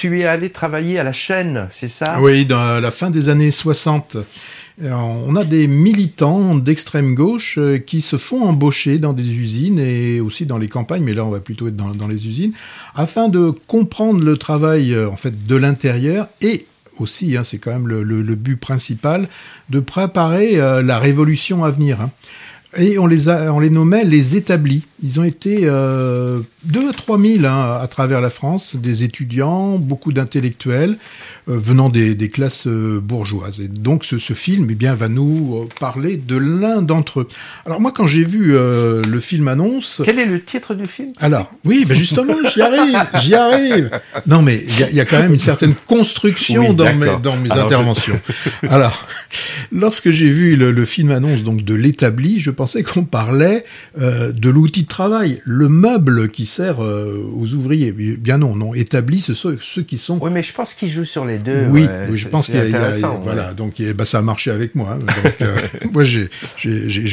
tu es allé travailler à la chaîne, c'est ça? Oui, dans la fin des années 60. Euh, on a des militants d'extrême gauche euh, qui se font embaucher dans des usines et aussi dans les campagnes, mais là on va plutôt être dans, les usines, afin de comprendre le travail en fait de l'intérieur et aussi, hein, c'est quand même le, but principal, de préparer la révolution à venir. Hein. Et on les, a, on les nommait les établis. Ils ont été euh, 2 à 3 000 hein, à travers la France, des étudiants, beaucoup d'intellectuels euh, venant des, des classes euh, bourgeoises. Et donc ce, ce, film eh bien, va nous euh, parler de l'un d'entre eux. Alors moi quand j'ai vu le film annonce... Quel est le titre du film? Alors oui, ben justement j'y arrive, j'y arrive. Non mais il y a, y a, quand même une certaine construction dans, mes, dans mes interventions. Alors lorsque j'ai vu le, le, film annonce donc de l'établi, je pensais qu'on parlait de l'outil de travail, le meuble qui sert euh, aux ouvriers. Bien non, non. Établis, ce sont ceux qui sont. Oui, mais je pense qu'ils jouent sur les deux. Oui, oui je pense qu'il y a, voilà. Donc, bah, ça a marché avec moi. Hein. Donc, euh, moi, j'ai,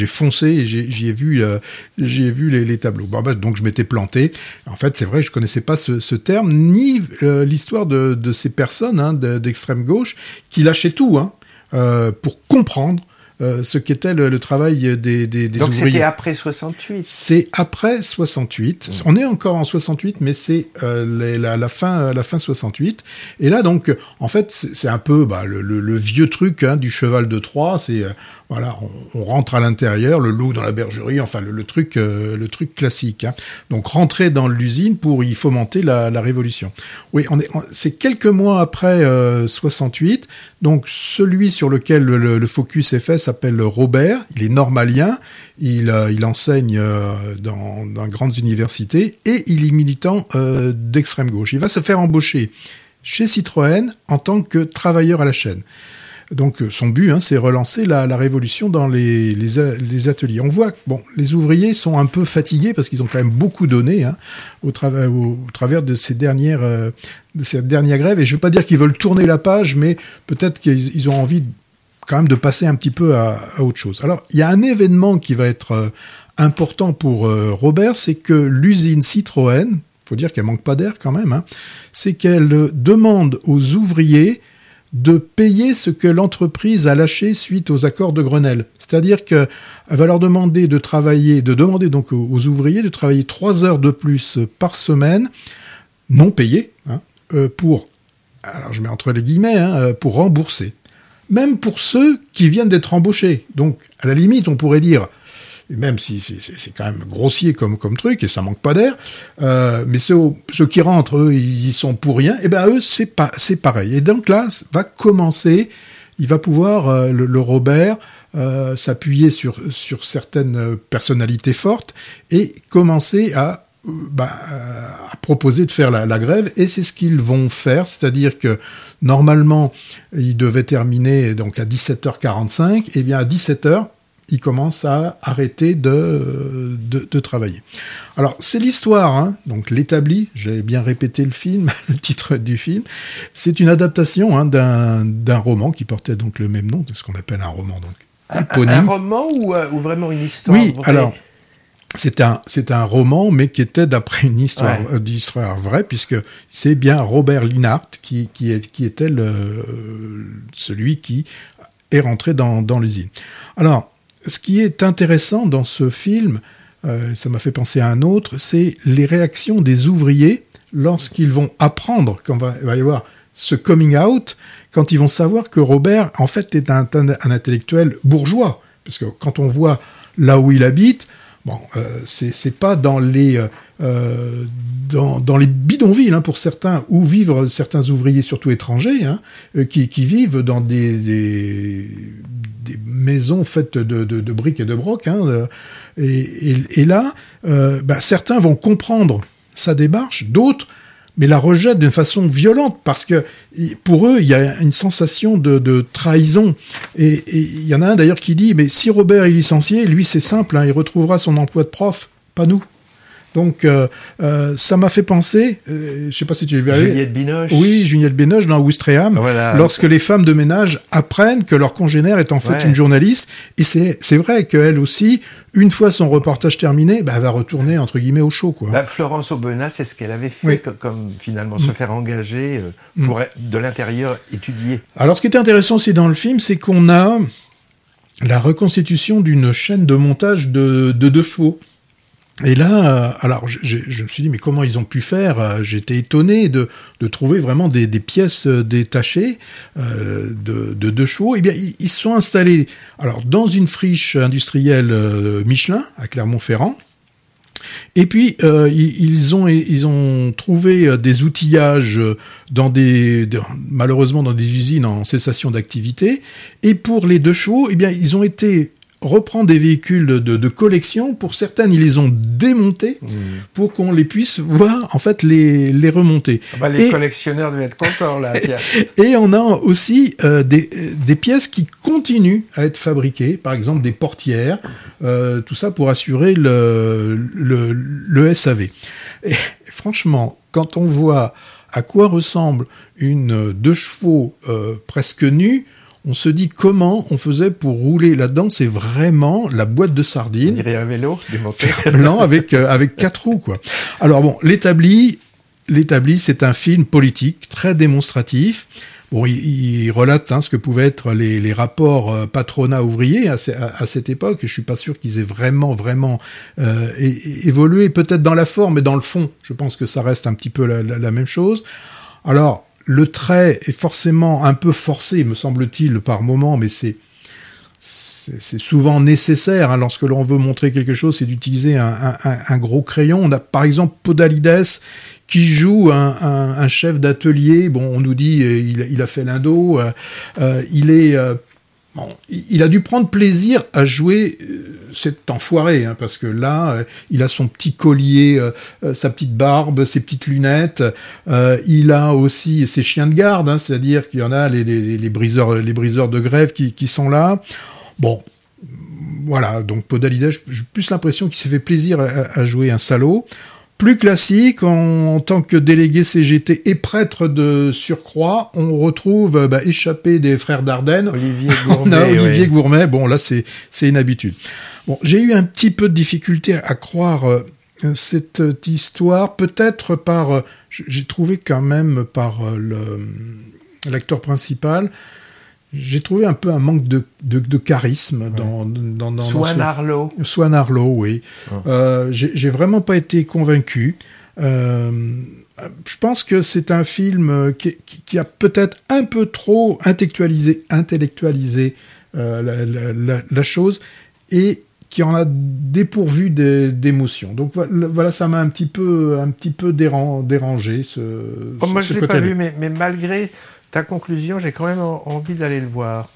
foncé et j'y ai vu, euh, j'ai vu les, les tableaux. Bon, bah, donc, je m'étais planté. En fait, c'est vrai, je connaissais pas ce, ce terme ni l'histoire de, de, ces personnes hein, d'extrême gauche qui lâchaient tout hein, pour comprendre euh, ce qu'était le, le, travail des, des, des Donc ouvriers. c'était après 68 C'est après 68. Mmh. On est encore en 68, mais c'est euh, la, la, fin, la fin 68. Et là, donc, en fait, c'est un peu bah, le, le, le, vieux truc hein, du cheval de Troie. C'est euh, voilà, on, rentre à l'intérieur, le loup dans la bergerie, enfin le, truc, euh, le truc classique. Hein. Donc rentrer dans l'usine pour y fomenter la, la révolution. Oui, on est, c'est quelques mois après 68. Euh, donc celui sur lequel le, le focus est fait s'appelle Robert. Il est normalien. Il, euh, enseigne dans, dans grandes universités et il est militant d'extrême gauche. Il va se faire embaucher chez Citroën en tant que travailleur à la chaîne. Donc euh, son but, hein, c'est relancer la, révolution dans les, ateliers. On voit que bon, les ouvriers sont un peu fatigués parce qu'ils ont quand même beaucoup donné hein, au, travers, de ces dernières, euh, de ces dernières grèves. Et je ne veux pas dire qu'ils veulent tourner la page, mais peut-être qu'ils ont envie quand même de passer un petit peu à, autre chose. Alors il y a un événement qui va être euh, important pour Robert, c'est que l'usine Citroën, faut dire qu'elle manque pas d'air quand même, hein, c'est qu'elle demande aux ouvriers de payer ce que l'entreprise a lâché suite aux accords de Grenelle. C'est-à-dire qu'elle va leur demander de travailler, de demander donc aux, ouvriers de travailler trois heures de plus par semaine, non payées, hein, euh, pour, alors je mets entre les guillemets, hein, euh, pour rembourser. Même pour ceux qui viennent d'être embauchés. Donc, à la limite, on pourrait dire, même si c'est quand même grossier comme, truc et ça manque pas d'air. Euh, mais ceux, qui rentrent, eux, ils y sont pour rien. Et ben eux, c'est pas pareil. Et donc là, va commencer. Il va pouvoir euh, le, Robert euh, s'appuyer sur sur certaines personnalités fortes et commencer à bah, à proposer de faire la, la grève et c'est ce qu'ils vont faire, c'est-à-dire que normalement ils devaient terminer donc à 17h45 et bien à 17h il commence à arrêter de, de, travailler. Alors, c'est l'histoire, hein, donc l'établi, j'ai bien répété le film, le titre du film, c'est une adaptation hein, d'un roman qui portait donc le même nom, de ce qu'on appelle un roman, donc Un, roman ou, euh, ou, vraiment une histoire Oui, alors, c'est un, c'est un roman, mais qui était d'après une histoire, euh, d'histoire vraie, puisque c'est bien Robert Linhart qui, qui, est, qui était le, celui qui est rentré dans, dans l'usine. Alors, ce qui est intéressant dans ce film, euh, ça m'a fait penser à un autre, c'est les réactions des ouvriers lorsqu'ils vont apprendre qu'il va, va, y avoir ce coming out, quand ils vont savoir que Robert, en fait, est un, un, intellectuel bourgeois. Parce que quand on voit là où il habite, bon, euh, c'est pas dans les euh, les bidonvilles hein, pour certains où vivent certains ouvriers surtout étrangers hein, euh, qui, vivent dans des, maisons faites de, briques et de brocs. Hein, euh, et, là, euh, bah, certains vont comprendre sa démarche, d'autres mais la rejettent d'une façon violente parce que pour eux, il y a une sensation de, trahison. Et il y en a un d'ailleurs qui dit, mais si Robert est licencié, lui c'est simple, hein, il retrouvera son emploi de prof, pas nous. Donc, euh, euh, ça m'a fait penser, euh, je sais pas si tu l'as vu. Juliette Binoche. Oui, Juliette Binoche dans Ouistreham, Voilà. lorsque les femmes de ménage apprennent que leur congénère est en fait Ouais. une journaliste. Et c'est c'est vrai qu'elle aussi, une fois son reportage terminé, bah, elle va retourner, entre guillemets, au show. Quoi. Bah, Florence Aubenas, c'est ce qu'elle avait fait, Oui. Mm. comme, finalement se faire engager euh, pour être- de l'intérieur étudier. Alors, ce qui était intéressant aussi dans le film, c'est qu'on a la reconstitution d'une chaîne de montage de, de deux chevaux. Et là, euh, alors je, me suis dit, mais comment ils ont pu faire? Euh, J'étais étonné de, trouver vraiment des, pièces euh, détachées de, de deux chevaux. Eh bien, ils, se sont installés alors dans une friche industrielle Michelin à Clermont-Ferrand. Et puis ils, ont ils ont trouvé des outillages dans des malheureusement dans des usines en cessation d'activité. Et pour les deux chevaux, eh bien ils ont été reprendre des véhicules de, de collection. Pour certaines, ils les ont démontés pour qu'on les puisse voir en fait les les remonter. Ah bah, les Et- collectionneurs devaient être contents, là, Pierre. Et on a aussi euh, des, des pièces qui continuent à être fabriquées, par exemple des portières, euh, tout ça pour assurer le, le, le SAV. Et franchement, quand on voit à quoi ressemble une deux chevaux euh, presque nue, on se dit comment on faisait pour rouler là-dedans. C'est vraiment la boîte de On sardines dirait un vélo blanc avec euh, avec quatre roues quoi. Alors bon, l'établi, l'établi, c'est un film politique très démonstratif. Bon, il, il relate hein, ce que pouvaient être les, les rapports euh, patronat ouvrier à, ce- à- à cette époque. Je suis pas sûr qu'ils aient vraiment vraiment euh, évolué. Peut-être dans la forme, mais dans le fond, je pense que ça reste un petit peu la, la- la même chose. Alors, le trait est forcément un peu forcé, me semble-t-il, par moment, mais c'est c'est souvent nécessaire hein, lorsque l'on veut montrer quelque chose, c'est d'utiliser un, gros crayon. On a par exemple Podalides qui joue un, chef d'atelier. Bon, on nous dit euh, il, a fait l'indo. euh, euh, il est il a dû prendre plaisir à jouer euh, cet enfoiré, hein, parce que là, euh, il a son petit collier, euh, sa petite barbe, ses petites lunettes. il a aussi ses chiens de garde, hein, c'est-à-dire qu'il y en a les, briseurs, de grève qui, sont là. Bon, voilà. Donc Podalides, j'ai plus l'impression qu'il s'est fait plaisir à jouer un salaud. Plus classique, en, en tant que délégué CGT et prêtre de surcroît, on retrouve euh, bah, échappé des frères Dardenne, Olivier on Gourmet. a Olivier oui. Gourmet. Bon, là, c'est une habitude. Bon, j'ai eu un petit peu de difficulté à croire euh, cette euh, histoire, peut-être par. euh, j'ai trouvé quand même par euh, le- l'acteur principal. J'ai trouvé un peu un manque de, de, de charisme dans, dans, dans, dans Swan Arlo. Swan Arlo, oui. Ah. Euh, j'ai vraiment pas été convaincu. Euh, je pense que c'est un film qui, qui- qui a peut-être un peu trop intellectualisé, intellectualisé euh, la, la- la- la chose et qui en a dépourvu des- d'émotion. Donc voilà, ça m'a un petit peu, un petit peu déran- dérangé ce, Oh, moi, ce je l'ai pas vu, mais, mais malgré ta conclusion, j'ai quand même en- envie d'aller le voir.